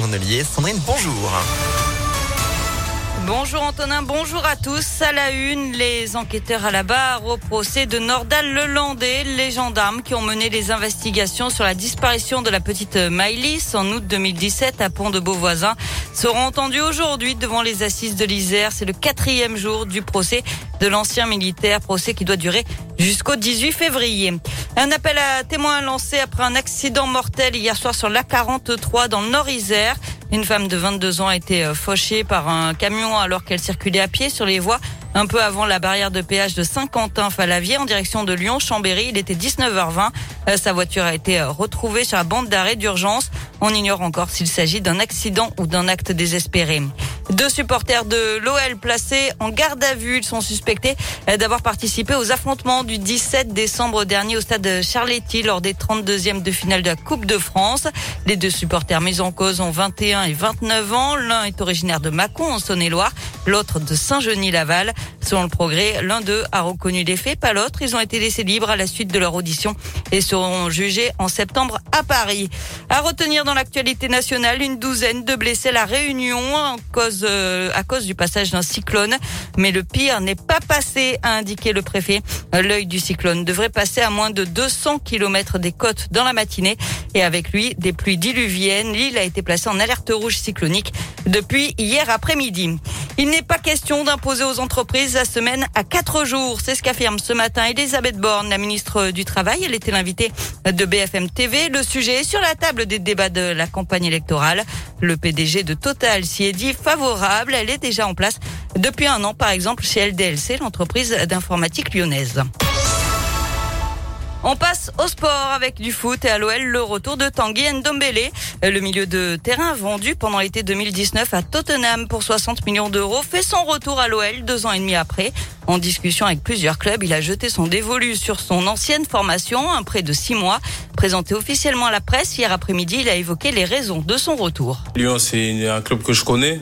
Sandrine bonjour. Bonjour Antonin, bonjour à tous. À la une, les enquêteurs à la barre au procès de Nordal Lelandais, les gendarmes qui ont mené les investigations sur la disparition de la petite Maïlis en août 2017 à Pont de Beauvoisin seront entendus aujourd'hui devant les assises de l'Isère. C'est le quatrième jour du procès de l'ancien militaire, procès qui doit durer jusqu'au 18 février. Un appel à témoins lancé après un accident mortel hier soir sur l'A43 dans le Nord-Isère. Une femme de 22 ans a été euh, fauchée par un camion alors qu'elle circulait à pied sur les voies un peu avant la barrière de péage de Saint-Quentin-Falavier en direction de Lyon-Chambéry. Il était 19h20. Euh, sa voiture a été euh, retrouvée sur la bande d'arrêt d'urgence. On ignore encore s'il s'agit d'un accident ou d'un acte désespéré. Deux supporters de l'OL placés en garde à vue. Sont suspectés d'avoir participé aux affrontements du 17 décembre dernier au stade Charletti lors des 32e de finale de la Coupe de France. Les deux supporters mis en cause ont 21 et 29 ans. L'un est originaire de Mâcon en Saône-et-Loire, l'autre de Saint-Genis-Laval. Selon le progrès, l'un d'eux a reconnu les faits, pas l'autre. Ils ont été laissés libres à la suite de leur audition et seront jugés en septembre à Paris. À retenir dans l'actualité nationale, une douzaine de blessés à la Réunion cause euh, à cause du passage d'un cyclone. Mais le pire n'est pas passé, a indiqué le préfet. L'œil du cyclone devrait passer à moins de 200 km des côtes dans la matinée. Et avec lui, des pluies diluviennes. L'île a été placée en alerte rouge cyclonique depuis hier après-midi. Il n'est pas question d'imposer aux entreprises la semaine à quatre jours. C'est ce qu'affirme ce matin Elisabeth Borne, la ministre du Travail. Elle était l'invitée de BFM TV. Le sujet est sur la table des débats de la campagne électorale. Le PDG de Total s'y est dit favorable. Elle est déjà en place depuis un an, par exemple, chez LDLC, l'entreprise d'informatique lyonnaise. On passe au sport avec du foot et à l'OL le retour de Tanguy Ndombele. Le milieu de terrain vendu pendant l'été 2019 à Tottenham pour 60 millions d'euros fait son retour à l'OL deux ans et demi après. En discussion avec plusieurs clubs, il a jeté son dévolu sur son ancienne formation, un prêt de six mois. Présenté officiellement à la presse hier après-midi, il a évoqué les raisons de son retour. Lyon, c'est un club que je connais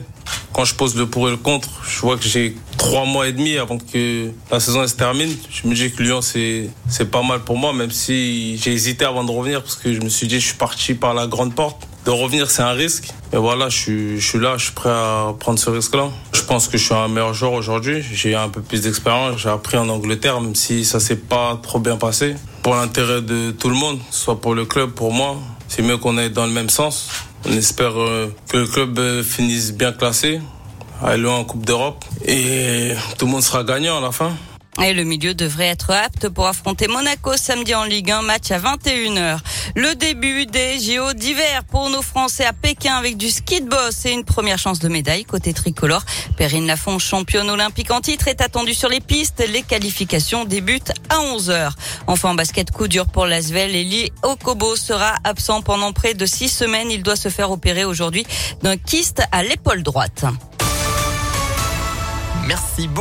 quand je pose le pour et le contre, je vois que j'ai trois mois et demi avant que la saison se termine. Je me dis que Lyon, c'est, pas mal pour moi, même si j'ai hésité avant de revenir parce que je me suis dit, je suis parti par la grande porte. De revenir, c'est un risque. Et voilà, je suis, je suis là, je suis prêt à prendre ce risque-là. Je pense que je suis un meilleur joueur aujourd'hui. J'ai un peu plus d'expérience. J'ai appris en Angleterre, même si ça s'est pas trop bien passé. Pour l'intérêt de tout le monde, soit pour le club, pour moi, c'est mieux qu'on aille dans le même sens. On espère euh, que le club euh, finisse bien classé, aller en Coupe d'Europe et tout le monde sera gagnant à la fin. Et le milieu devrait être apte pour affronter Monaco samedi en Ligue 1, match à 21h. Le début des JO d'hiver pour nos Français à Pékin avec du ski de boss et une première chance de médaille côté tricolore. Perrine Lafont, championne olympique en titre, est attendue sur les pistes. Les qualifications débutent à 11h. Enfin, en basket, coup dur pour l'Asvel. Eli Okobo sera absent pendant près de six semaines. Il doit se faire opérer aujourd'hui d'un kyste à l'épaule droite. Merci beaucoup.